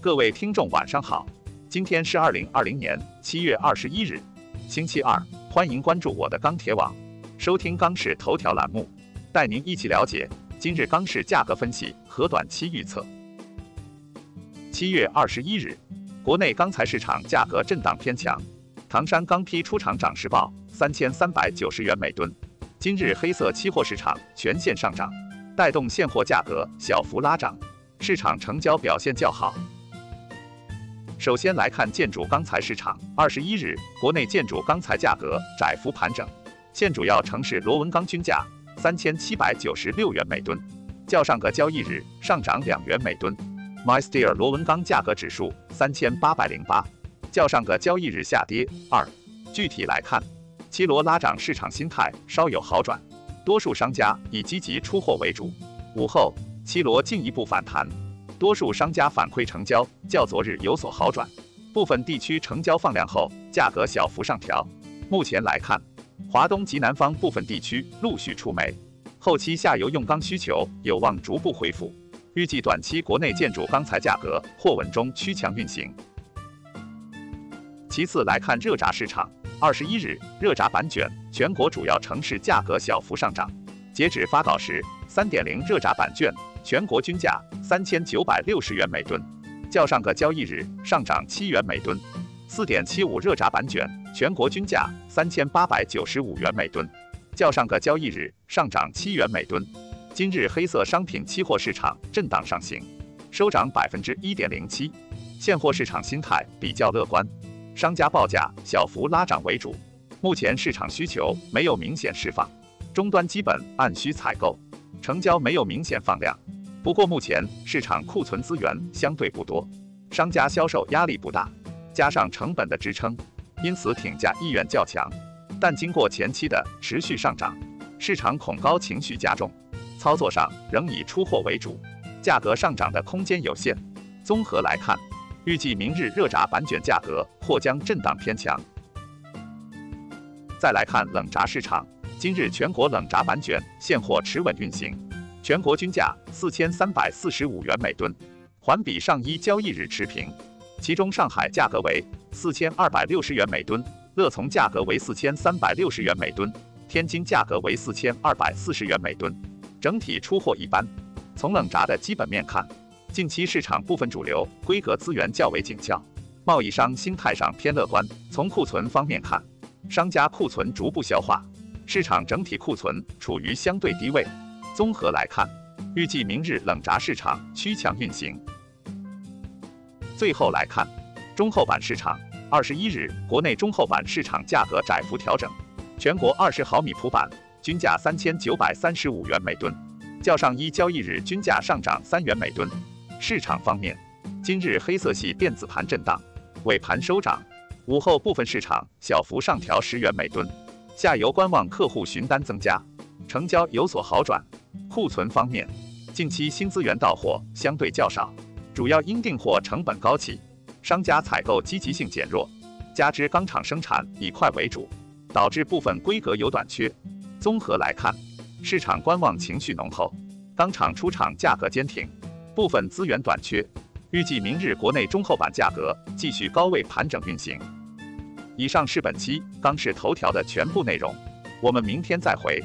各位听众晚上好，今天是二零二零年七月二十一日，星期二，欢迎关注我的钢铁网，收听钢市头条栏目，带您一起了解今日钢市价格分析和短期预测。七月二十一日，国内钢材市场价格震荡偏强，唐山钢坯出厂涨势报三千三百九十元每吨，今日黑色期货市场全线上涨，带动现货价格小幅拉涨，市场成交表现较好。首先来看建筑钢材市场，二十一日，国内建筑钢材价格窄幅盘整，现主要城市螺纹钢均价三千七百九十六元每吨，较上个交易日上涨两元每吨。MySteel 螺纹钢价格指数三千八百零八，较上个交易日下跌二。具体来看，七螺拉涨市场心态稍有好转，多数商家以积极出货为主。午后，七螺进一步反弹。多数商家反馈成交较昨日有所好转，部分地区成交放量后，价格小幅上调。目前来看，华东及南方部分地区陆续出煤，后期下游用钢需求有望逐步恢复。预计短期国内建筑钢材价格或稳中趋强运行。其次来看热轧市场，二十一日，热轧板卷全国主要城市价格小幅上涨。截止发稿时，三点零热轧板卷。全国均价三千九百六十元每吨，较上个交易日上涨七元每吨。四点七五热轧板卷全国均价三千八百九十五元每吨，较上个交易日上涨七元每吨。今日黑色商品期货市场震荡上行，收涨百分之一点零七，现货市场心态比较乐观，商家报价小幅拉涨为主。目前市场需求没有明显释放，终端基本按需采购，成交没有明显放量。不过目前市场库存资源相对不多，商家销售压力不大，加上成本的支撑，因此挺价意愿较强。但经过前期的持续上涨，市场恐高情绪加重，操作上仍以出货为主，价格上涨的空间有限。综合来看，预计明日热轧板卷价格或将震荡偏强。再来看冷轧市场，今日全国冷轧板卷现货持稳运行。全国均价四千三百四十五元每吨，环比上一交易日持平。其中上海价格为四千二百六十元每吨，乐从价格为四千三百六十元每吨，天津价格为四千二百四十元每吨。整体出货一般。从冷轧的基本面看，近期市场部分主流规格资源较为紧俏，贸易商心态上偏乐观。从库存方面看，商家库存逐步消化，市场整体库存处于相对低位。综合来看，预计明日冷轧市场趋强运行。最后来看中厚板市场，二十一日国内中厚板市场价格窄幅调整，全国二十毫米普板均价三千九百三十五元每吨，较上一交易日均价上涨三元每吨。市场方面，今日黑色系电子盘震荡，尾盘收涨，午后部分市场小幅上调十元每吨，下游观望客户询单增加，成交有所好转。库存方面，近期新资源到货相对较少，主要因订货成本高企，商家采购积极性减弱，加之钢厂生产以快为主，导致部分规格有短缺。综合来看，市场观望情绪浓厚，钢厂出厂价格坚挺，部分资源短缺，预计明日国内中厚板价格继续高位盘整运行。以上是本期央视头条的全部内容，我们明天再会。